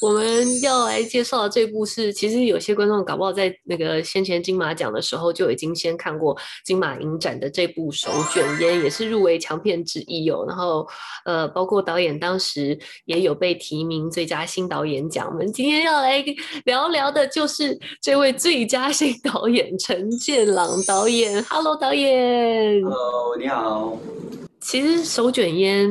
我们要来介绍的这部是，其实有些观众搞不好在那个先前金马奖的时候就已经先看过金马影展的这部《手卷烟》，也是入围强片之一哦。然后，呃，包括导演当时也有被提名最佳新导演奖。我们今天要来聊聊的就是这位最佳新导演陈建朗导演。Hello，导演。Hello，你好。其实手卷烟，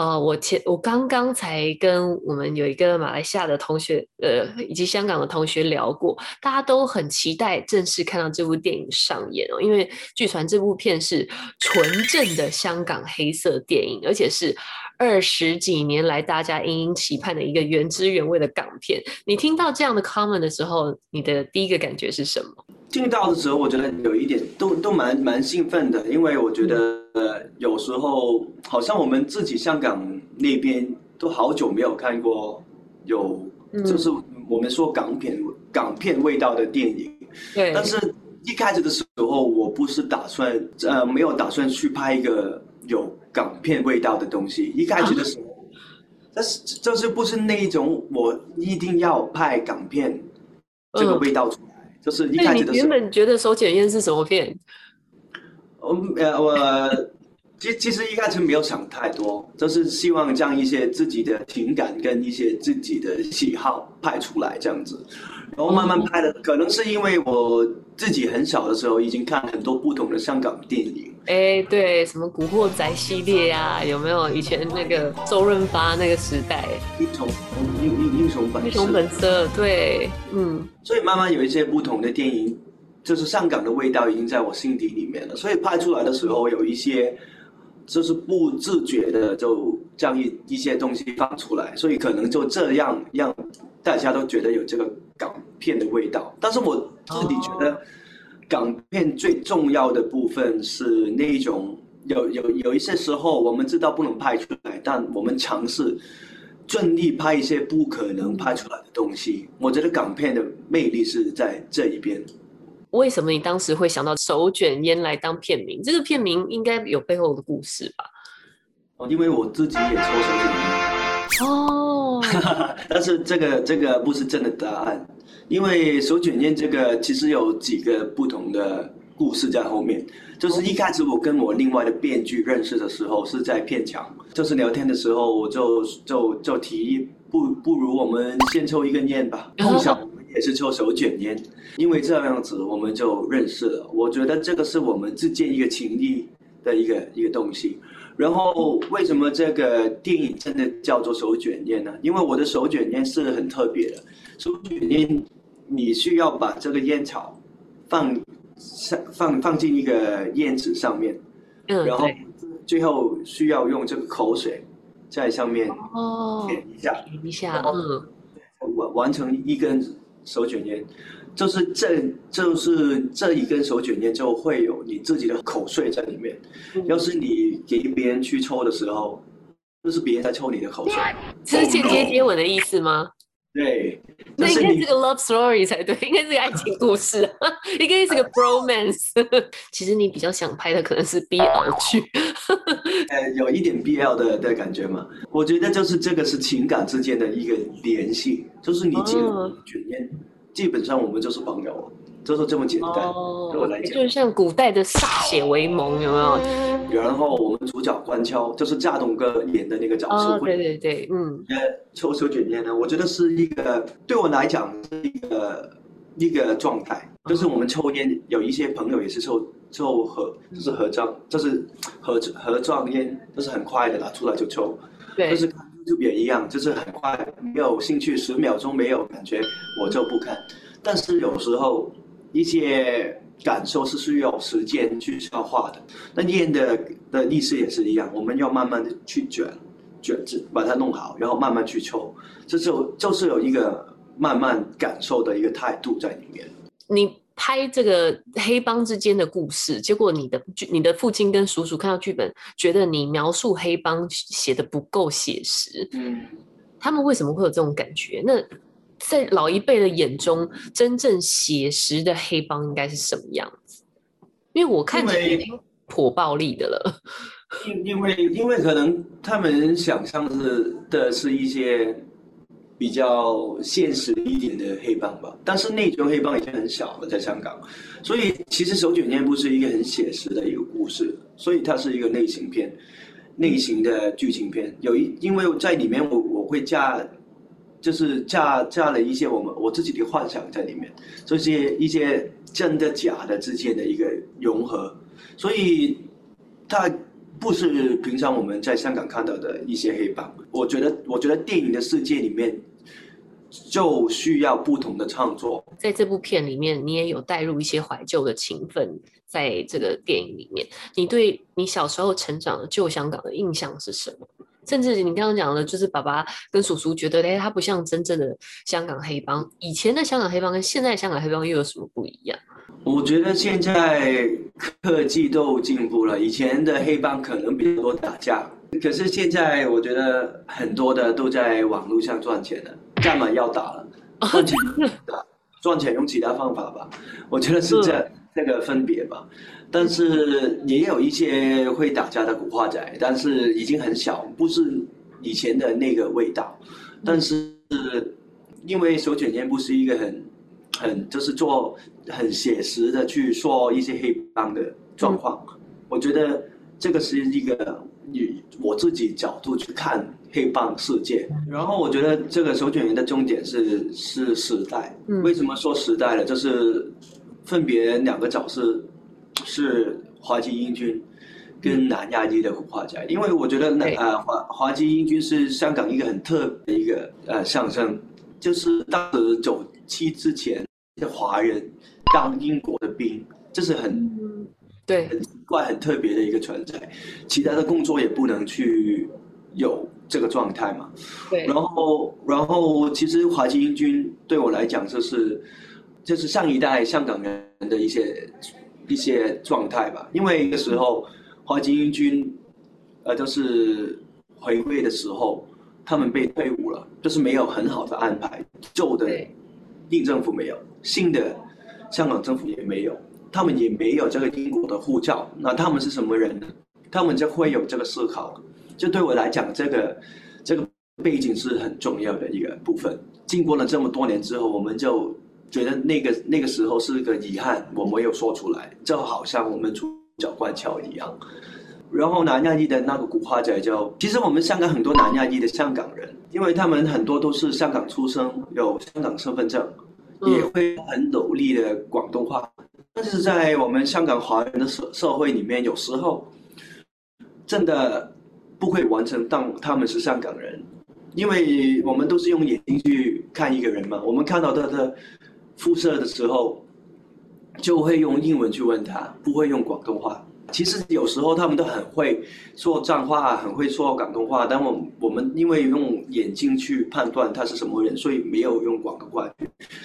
呃，我前我刚刚才跟我们有一个马来西亚的同学，呃，以及香港的同学聊过，大家都很期待正式看到这部电影上演哦，因为据传这部片是纯正的香港黑色电影，而且是二十几年来大家殷殷期盼的一个原汁原味的港片。你听到这样的 comment 的时候，你的第一个感觉是什么？听到的时候，我觉得有一点都都蛮蛮兴奋的，因为我觉得。呃，有时候好像我们自己香港那边都好久没有看过有，就是我们说港片港片味道的电影。对。但是一开始的时候，我不是打算呃没有打算去拍一个有港片味道的东西。一开始的时候，但是就是不是那一种我一定要拍港片这个味道出来，就是一开始的时候。原本觉得手检验是什么片？我呃我其其实一开始没有想太多，就是希望将一些自己的情感跟一些自己的喜好拍出来这样子，然后慢慢拍的。可能是因为我自己很小的时候已经看很多不同的香港电影。哎，对，什么古惑仔系列啊，有没有？以前那个周润发那个时代，英雄英英英雄本英雄本色，对，嗯。所以慢慢有一些不同的电影。就是上港的味道已经在我心底里面了，所以拍出来的时候有一些，就是不自觉的就将一一些东西放出来，所以可能就这样让大家都觉得有这个港片的味道。但是我自己觉得，港片最重要的部分是那种有有有一些时候我们知道不能拍出来，但我们尝试尽力拍一些不可能拍出来的东西。我觉得港片的魅力是在这一边。为什么你当时会想到手卷烟来当片名？这个片名应该有背后的故事吧？哦，因为我自己也抽手卷烟。哦。但是这个这个不是真的答案，因为手卷烟这个其实有几个不同的故事在后面。就是一开始我跟我另外的编剧认识的时候是在片场，就是聊天的时候我就就就提议，不不如我们先抽一根烟吧，碰巧。也是抽手卷烟，因为这样子我们就认识了。我觉得这个是我们之间一个情谊的一个一个东西。然后为什么这个电影真的叫做手卷烟呢？因为我的手卷烟是很特别的。手卷烟，你需要把这个烟草放上放放进一个烟纸上面，嗯，然后最后需要用这个口水在上面舔一下，舔一下，嗯，完完成一根。手卷烟，就是这就是这一根手卷烟就会有你自己的口水在里面。要是你给别人去抽的时候，就是别人在抽你的口水，这是间接接吻的意思吗？对，那应该是个 love story 才对，应该是个爱情故事，应该是个 bromance。其实你比较想拍的可能是 BL 剧，呃，有一点 BL 的的感觉嘛。我觉得就是这个是情感之间的一个联系，就是你结了卷烟，基本上我们就是朋友。就是这么简单，对我来讲，就是像古代的歃血为盟，有没有？然后我们主角关敲，就是架东哥演的那个角色，对对对，嗯。抽手卷烟呢，我觉得是一个对我来讲是一个一个状态，就是我们抽烟，有一些朋友也是抽抽合，就是合照，就是合合状烟，就是很快的拿出来就抽，对，就是就别一样，就是很快，没有兴趣，十秒钟没有感觉，我就不看。但是有时候。一些感受是需要时间去消化的，那烟的的意思也是一样，我们要慢慢的去卷，卷子把它弄好，然后慢慢去抽，这就就是有一个慢慢感受的一个态度在里面。你拍这个黑帮之间的故事，结果你的你的父亲跟叔叔看到剧本，觉得你描述黑帮写的不够写实，嗯，他们为什么会有这种感觉？那？在老一辈的眼中，真正写实的黑帮应该是什么样子？因为我看起来已经颇暴力的了。因因为因为可能他们想象是的是一些比较现实一点的黑帮吧。但是那种黑帮已经很小了，在香港，所以其实《手卷烟》不是一个很写实的一个故事，所以它是一个类型片，类型的剧情片。有一因为在里面我我会加。就是加加了一些我们我自己的幻想在里面，这些一些真的假的之间的一个融合，所以它不是平常我们在香港看到的一些黑帮。我觉得，我觉得电影的世界里面就需要不同的创作。在这部片里面，你也有带入一些怀旧的情分，在这个电影里面，你对你小时候成长的旧香港的印象是什么？甚至你刚刚讲的，就是爸爸跟叔叔觉得，哎，他不像真正的香港黑帮。以前的香港黑帮跟现在香港黑帮又有什么不一样？我觉得现在科技都进步了，以前的黑帮可能比较多打架，可是现在我觉得很多的都在网络上赚钱了，干嘛要打了？赚钱打，赚钱用其他方法吧。我觉得是这这个分别吧。但是也有一些会打架的古惑仔，但是已经很小，不是以前的那个味道。但是因为手卷烟不是一个很很就是做很写实的去说一些黑帮的状况，我觉得这个是一个以我自己角度去看黑帮世界。然后我觉得这个手卷烟的重点是是时代。为什么说时代呢？就是分别两个角色。是华籍英军跟南亚裔的古惑仔，因为我觉得那呃华华籍英军是香港一个很特别的一个呃象征，就是当时走七之前的华人当英国的兵，这是很对很怪很特别的一个存在，其他的工作也不能去有这个状态嘛。对，然后然后其实华基英军对我来讲就是就是上一代香港人的一些。一些状态吧，因为那时候，华金英军，呃，就是回归的时候，他们被退伍了，就是没有很好的安排。旧的英政府没有，新的香港政府也没有，他们也没有这个英国的护照。那他们是什么人呢？他们就会有这个思考。就对我来讲，这个这个背景是很重要的一个部分。经过了这么多年之后，我们就。觉得那个那个时候是个遗憾，我没有说出来，就好像我们主角关桥一样。然后南亚裔的那个古惑仔就，其实我们香港很多南亚裔的香港人，因为他们很多都是香港出生，有香港身份证，也会很努力的广东话。但是在我们香港华人的社社会里面，有时候真的不会完成当他们是香港人，因为我们都是用眼睛去看一个人嘛，我们看到他的。肤色的时候，就会用英文去问他，不会用广东话。其实有时候他们都很会说脏话，很会说广东话，但我我们因为用眼睛去判断他是什么人，所以没有用广东话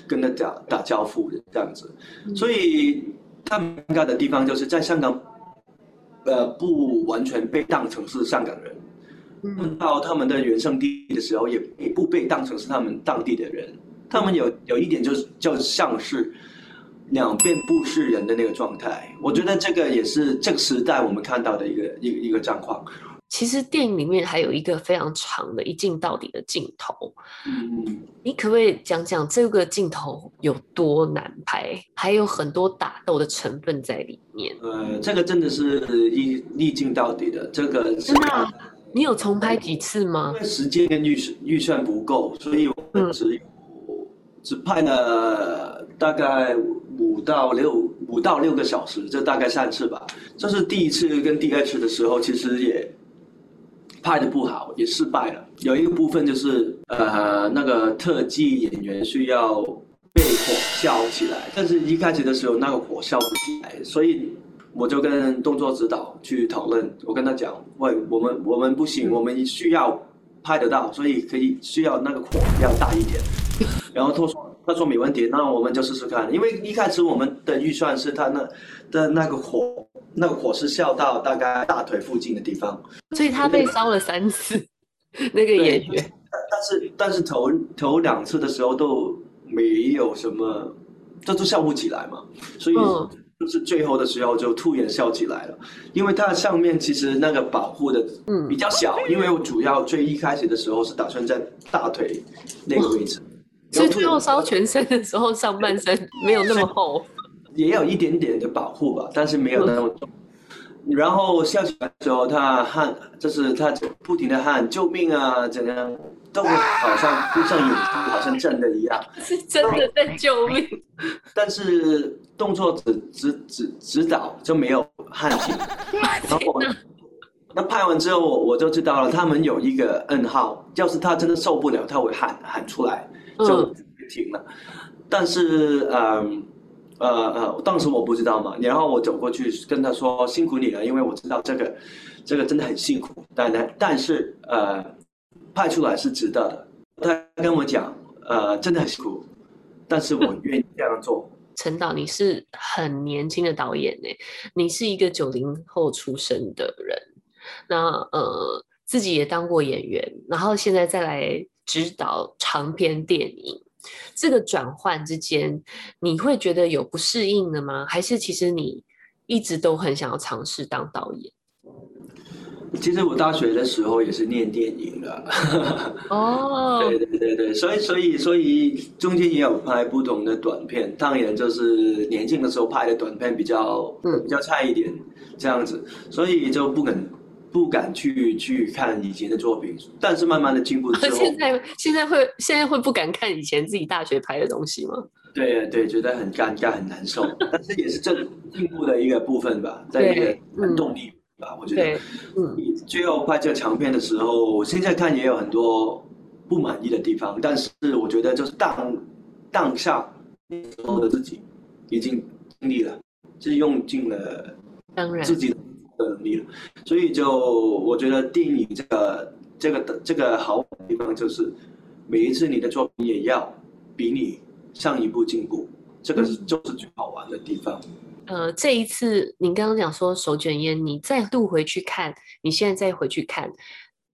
跟他打打招呼这样子。所以他尴尬的地方就是在香港，呃，不完全被当成是香港人，问到他们的原生地的时候，也也不被当成是他们当地的人。他们有有一点就是就像是两边不是人的那个状态，我觉得这个也是这个时代我们看到的一个一一个状况。其实电影里面还有一个非常长的一镜到底的镜头，嗯，你可不可以讲讲这个镜头有多难拍？还有很多打斗的成分在里面。呃，这个真的是一一镜到底的，这个真的，你有重拍几次吗？因为时间跟预预算不够，所以我们只。只拍了大概五到六五到六个小时，这大概三次吧。这是第一次跟第二次的时候，其实也拍的不好，也失败了。有一个部分就是呃，那个特技演员需要被火烧起来，但是一开始的时候那个火烧不起来，所以我就跟动作指导去讨论。我跟他讲，喂，我们我们不行，我们需要拍得到，所以可以需要那个火要大一点。然后他说：“他说没问题，那我们就试试看。因为一开始我们的预算是他那的那个火，那个火是烧到大概大腿附近的地方，所以他被烧了三次。那个演员，但是但是头头两次的时候都没有什么，这都笑不起来嘛。所以就是最后的时候就突然笑起来了，因为它上面其实那个保护的嗯。比较小，因为我主要最一开始的时候是打算在大腿那个位置，所以最后烧全身的时候上半身没有那么厚，也有一点点的保护吧，但是没有那么重。然后笑起来的时候，他喊，就是他不停的喊救命啊，怎样，都好像就像演出，好像真的一样，是真的在救命。但是动作指指指指导就没有喊停。然后那拍完之后，我我就知道了，他们有一个暗号，要是他真的受不了，他会喊喊出来，就停了。但是嗯。呃呃呃，当时我不知道嘛，然后我走过去跟他说辛苦你了，因为我知道这个，这个真的很辛苦，但但但是呃，派出来是值得的。他跟我讲，呃，真的很辛苦，但是我愿意这样做。陈导，你是很年轻的导演呢，你是一个九零后出生的人，那呃，自己也当过演员，然后现在再来指导长篇电影。这个转换之间，你会觉得有不适应的吗？还是其实你一直都很想要尝试当导演？其实我大学的时候也是念电影的。哦，对对对对，所以所以所以中间也有拍不同的短片，当然就是年轻的时候拍的短片比较嗯比较差一点这样子，所以就不肯。不敢去去看以前的作品，但是慢慢的进步之后，现在现在会现在会不敢看以前自己大学拍的东西吗？对对，觉得很尴尬很难受，但是也是这进步的一个部分吧，在一个动力吧，我觉得。嗯。最后拍这个长片的时候，我现在看也有很多不满意的地方，但是我觉得就是当当下时候的自己已经尽力了，是用尽了当然自己。的能力了，所以就我觉得电影这个这个的这个好地方就是，每一次你的作品也要比你上一步进步，这个是就是最好玩的地方。呃，这一次您刚刚讲说手卷烟，你再度回去看，你现在再回去看，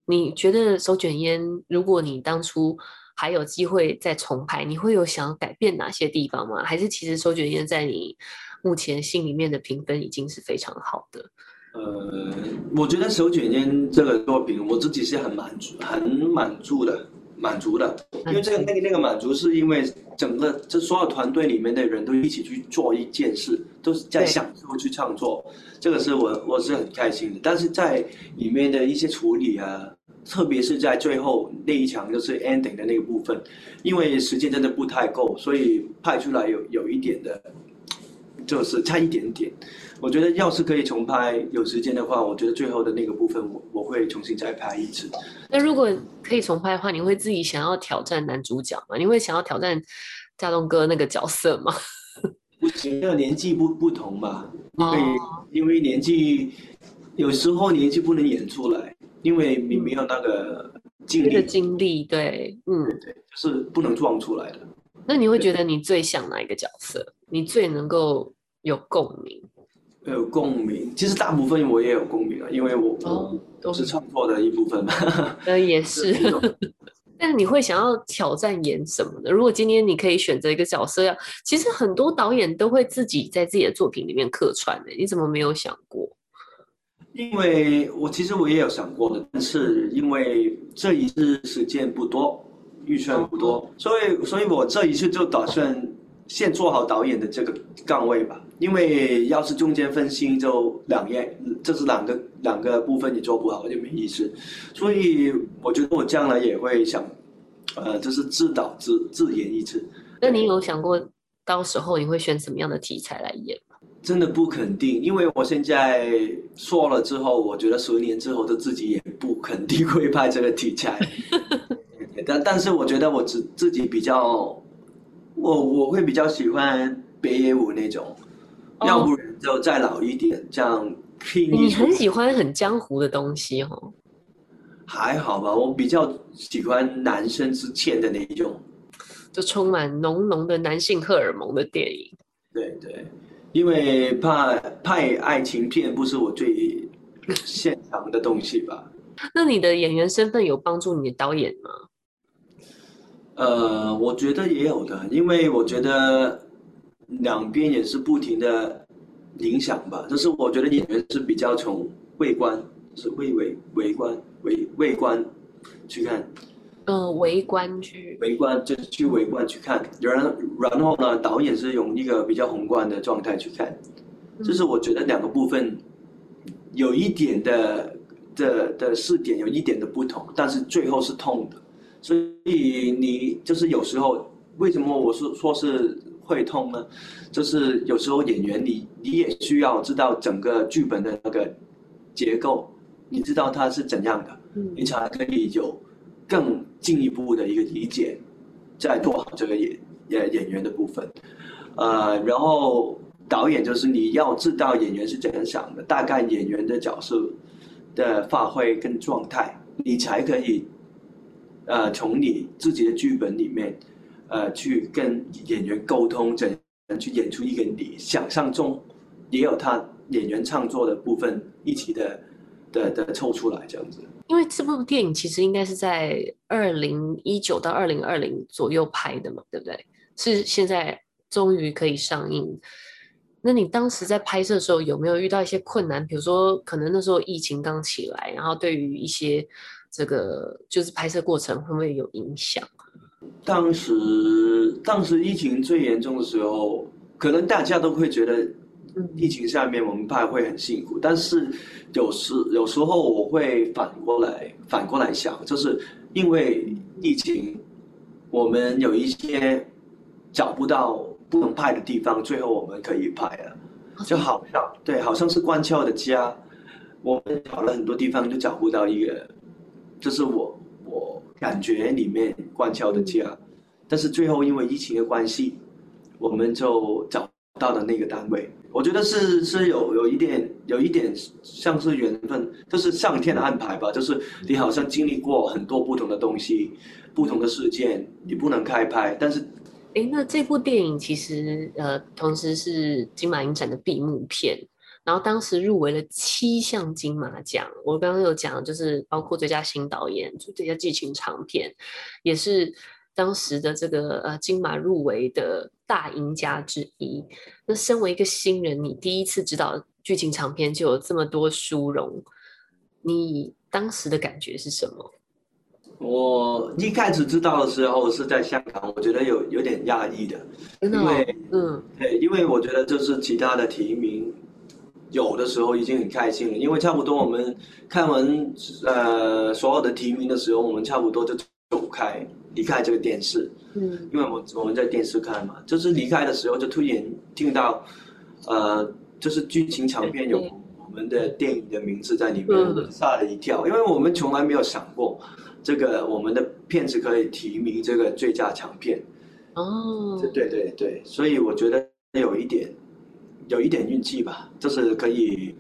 你觉得手卷烟，如果你当初还有机会再重拍，你会有想要改变哪些地方吗？还是其实手卷烟在你目前心里面的评分已经是非常好的？呃，我觉得手卷烟这个作品，我自己是很满足、很满足的，满足的。因为这个那个那个满足，是因为整个这所有团队里面的人都一起去做一件事，都是在享受去创作，这个是我我是很开心的。但是在里面的一些处理啊，特别是在最后那一场就是 ending 的那个部分，因为时间真的不太够，所以拍出来有有一点的，就是差一点点。我觉得要是可以重拍，有时间的话，我觉得最后的那个部分，我我会重新再拍一次。那如果可以重拍的话，你会自己想要挑战男主角吗？你会想要挑战家东哥那个角色吗？不行，那个年纪不不同嘛，因为因为年纪有时候年纪不能演出来，因为你没有那个经历。经历对，嗯，对，就是不能撞出来的。那你会觉得你最像哪一个角色？你最能够有共鸣？有共鸣，其实大部分我也有共鸣啊，因为我都是创作的一部分嘛。呃，也是。但是 你会想要挑战演什么的？如果今天你可以选择一个角色，要其实很多导演都会自己在自己的作品里面客串的，你怎么没有想过？因为我其实我也有想过的，但是因为这一次时间不多，预算不多，所以所以我这一次就打算。先做好导演的这个岗位吧，因为要是中间分心，就两页，这是两个两个部分你做不好就没意思。所以我觉得我将来也会想，呃，就是自导自自演一次。那你有想过到时候你会选什么样的题材来演吗？真的不肯定，因为我现在说了之后，我觉得十年之后的自己也不肯定会拍这个题材。但但是我觉得我自自己比较。我我会比较喜欢北野武那种，要不然就再老一点，这样拼你很喜欢很江湖的东西哦？还好吧，我比较喜欢男生之间的那一种，就充满浓浓的男性荷尔蒙的电影。对对，因为怕拍爱情片不是我最擅长的东西吧？那你的演员身份有帮助你的导演吗？呃，我觉得也有的，因为我觉得两边也是不停的影响吧。就是我觉得演员是比较从微观，是微微微观微微观去看。嗯，围观去，围观就是去围观去看，然然后呢，导演是用一个比较宏观的状态去看，就是我觉得两个部分有一点的的的视点有一点的不同，但是最后是痛的，所以你就是有时候为什么我是说是会痛呢？就是有时候演员你你也需要知道整个剧本的那个结构，你知道它是怎样的，你才可以有。更进一步的一个理解，再做好这个演演演员的部分，呃，然后导演就是你要知道演员是怎样想的，大概演员的角色的发挥跟状态，你才可以，呃，从你自己的剧本里面，呃，去跟演员沟通，怎样去演出一个你想象中也有他演员创作的部分一起的的的凑出来这样子。因为这部电影其实应该是在二零一九到二零二零左右拍的嘛，对不对？是现在终于可以上映。那你当时在拍摄的时候有没有遇到一些困难？比如说，可能那时候疫情刚起来，然后对于一些这个就是拍摄过程会不会有影响？当时当时疫情最严重的时候，可能大家都会觉得。疫情下面我们拍会很辛苦，但是有时有时候我会反过来反过来想，就是因为疫情，我们有一些找不到不能拍的地方，最后我们可以拍了，就好像对，好像是关窍的家，我们找了很多地方就找不到一个，就是我我感觉里面关窍的家，但是最后因为疫情的关系，我们就找到了那个单位。我觉得是是有有一点有一点像是缘分，就是上天的安排吧。就是你好像经历过很多不同的东西，不同的事件，你不能开拍。但是，哎，那这部电影其实呃，同时是金马影展的闭幕片，然后当时入围了七项金马奖。我刚刚有讲，就是包括最佳新导演、最佳剧情长片，也是。当时的这个呃金马入围的大赢家之一。那身为一个新人，你第一次知道剧情长片就有这么多殊荣，你当时的感觉是什么？我一开始知道的时候是在香港，我觉得有有点压抑的，因为嗯，对，因为我觉得就是其他的提名有的时候已经很开心了，因为差不多我们看完呃所有的提名的时候，我们差不多就走开。离开这个电视，嗯，因为我我们在电视看嘛，就是离开的时候就突然听到，呃，就是剧情长片有我们的电影的名字在里面，吓了一跳，因为我们从来没有想过，这个我们的片子可以提名这个最佳长片，哦，对对对，所以我觉得有一点，有一点运气吧，就是可以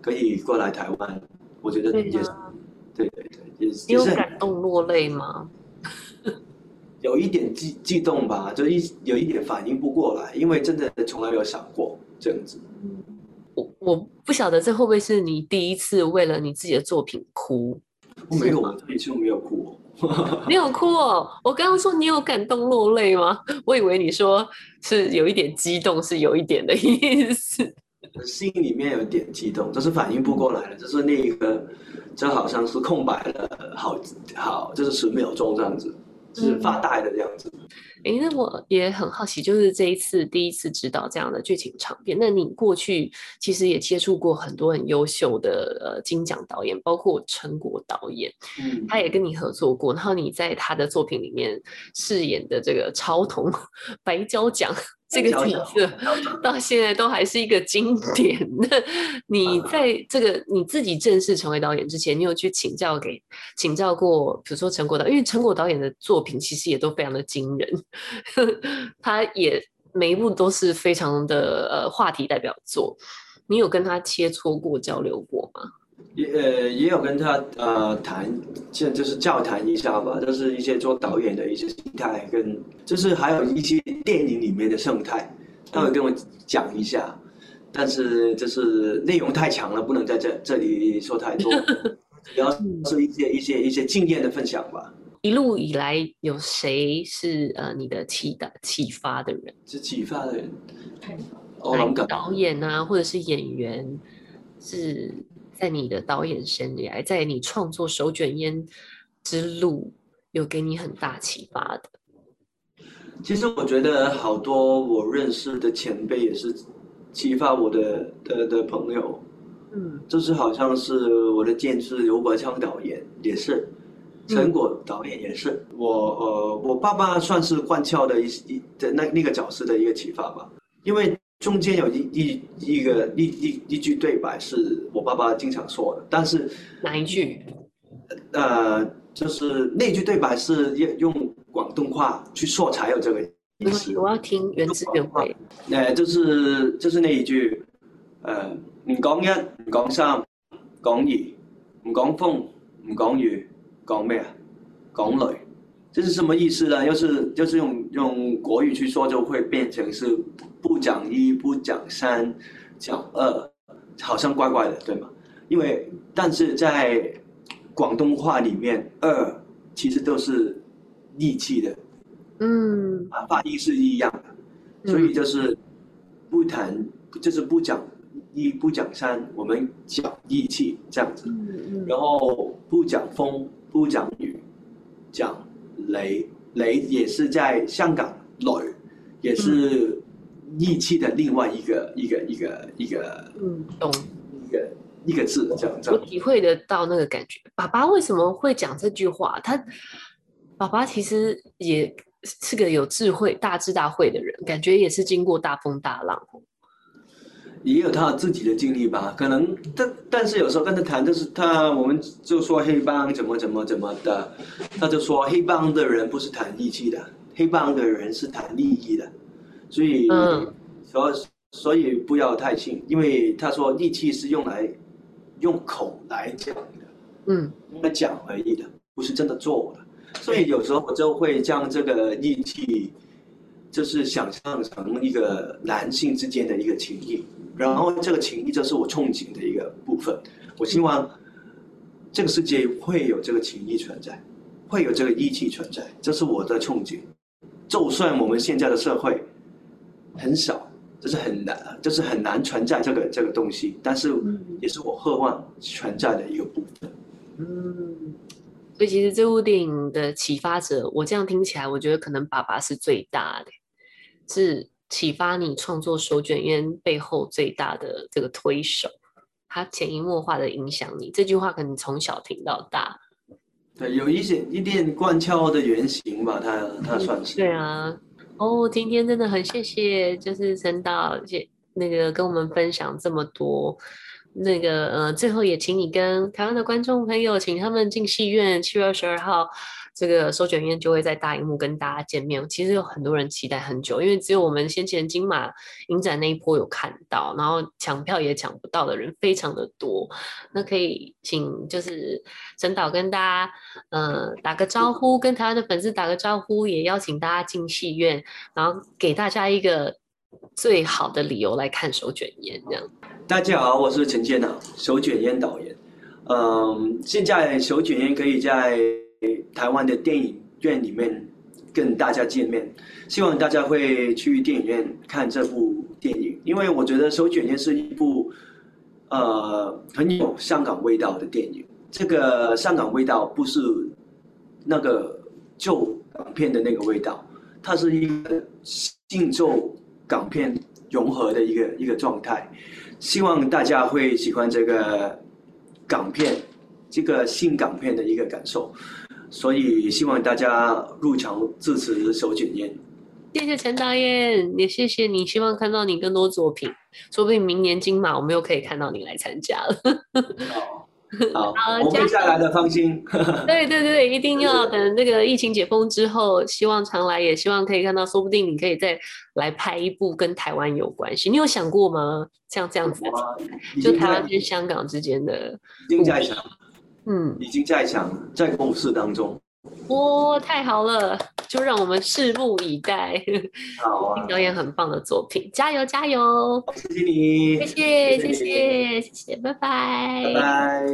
可以过来台湾，我觉得也是，对对对，也是。有感动落泪吗？有一点激激动吧，就一有一点反应不过来，因为真的从来没有想过这样子。我我不晓得这会不会是你第一次为了你自己的作品哭？我没有，我这一次没有哭。你有哭哦！我刚刚说你有感动落泪吗？我以为你说是有一点激动，是有一点的意思。心里面有点激动，就是反应不过来了，就是那一个，就好像是空白了，好好，就是十秒钟这样子。是发呆的这样子。哎，那我也很好奇，就是这一次第一次指导这样的剧情长片。那你过去其实也接触过很多很优秀的呃金奖导演，包括陈果导演，嗯，他也跟你合作过。然后你在他的作品里面饰演的这个超童 白胶奖。这个角色到现在都还是一个经典。那你在这个你自己正式成为导演之前，你有去请教给请教过，比如说陈果导，因为陈果导演的作品其实也都非常的惊人，他也每一部都是非常的呃话题代表作。你有跟他切磋过、交流过吗？也呃也有跟他呃谈，现就是交谈一下吧，就是一些做导演的一些心态，跟就是还有一些电影里面的生态，他会跟我讲一下，但是就是内容太强了，不能在这这里说太多，主要是一些一些一些经验的分享吧。一路以来有谁是呃你的启的启发的人？是启发的人。导演啊，或者是演员，是在你的导演生涯，在你创作手卷烟之路，有给你很大启发的？其实我觉得好多我认识的前辈也是启发我的的的朋友，嗯，就是好像是我的监制刘国强导演也是，陈果导演也是，我呃我爸爸算是贯彻的一一的那那个角色的一个启发吧，因为中间有一一一个一一一句对白是我爸爸经常说的，但是哪一句？呃，就是那句对白是用用。广东话去说才有这个意思。我要听原汁原味。呃，就是就是那一句，呃，唔讲一，唔讲三，讲二，唔讲风，唔讲雨，讲咩啊？讲雷。这是什么意思呢？要是要是用用国语去说，就会变成是不讲一，不讲三，讲二，好像怪怪的，对吗？因为但是在广东话里面，二其实都是。义气的，嗯，啊，发音是一样的，所以就是不谈，就是不讲一，不讲三，我们讲义气这样子，然后不讲风，不讲雨，讲雷，雷也是在香港雷，也是义气的另外一个一个一个一个，嗯，懂，一个一个字这样这样，我体会得到那个感觉。爸爸为什么会讲这句话？他。爸爸其实也是个有智慧、大智大慧的人，感觉也是经过大风大浪，也有他自己的经历吧。可能但但是有时候跟他谈，就是他我们就说黑帮怎么怎么怎么的，他就说黑帮的人不是谈义气的，黑帮的人是谈利益的，所以所所以不要太信，因为他说义气是用来用口来讲的，嗯，用来讲而已的，不是真的做的。所以有时候我就会将这个义气，就是想象成一个男性之间的一个情谊，然后这个情谊就是我憧憬的一个部分。我希望这个世界会有这个情谊存在，会有这个义气存在，这是我的憧憬。就算我们现在的社会很少，就是很难，就是很难存在这个这个东西，但是也是我渴望存在的一个部分。嗯。所以其实这部电影的启发者，我这样听起来，我觉得可能爸爸是最大的，是启发你创作手卷烟背后最大的这个推手，他潜移默化的影响你。这句话可能从小听到大，对，有一些一点贯彻的原型吧，他他算是。对啊，哦，今天真的很谢谢，就是陈导谢那个跟我们分享这么多。那个呃，最后也请你跟台湾的观众朋友，请他们进戏院。七月二十二号，这个收卷院就会在大荧幕跟大家见面。其实有很多人期待很久，因为只有我们先前金马影展那一波有看到，然后抢票也抢不到的人非常的多。那可以请就是陈导跟大家呃打个招呼，跟台湾的粉丝打个招呼，也邀请大家进戏院，然后给大家一个最好的理由来看手卷烟这样。大家好，我是陈建导，手卷烟导演。嗯，现在手卷烟可以在台湾的电影院里面跟大家见面，希望大家会去电影院看这部电影，因为我觉得手卷烟是一部呃很有香港味道的电影。这个香港味道不是那个旧港片的那个味道，它是一个新旧港片融合的一个一个状态。希望大家会喜欢这个港片，这个新港片的一个感受，所以希望大家入场支持手卷烟。谢谢陈导演，也谢谢你，希望看到你更多作品，说不定明年金马我们又可以看到你来参加了。好，我会下来的，放心。对对对，一定要等那个疫情解封之后，希望常来，也希望可以看到，说不定你可以再来拍一部跟台湾有关系。你有想过吗？像这样子，就台湾跟香港之间的，已经在想，嗯，已经在想，在构思当中。哇，太好了，就让我们拭目以待。好啊，导演很棒的作品，加油加油！谢谢你，谢谢谢谢谢谢，拜拜，拜拜。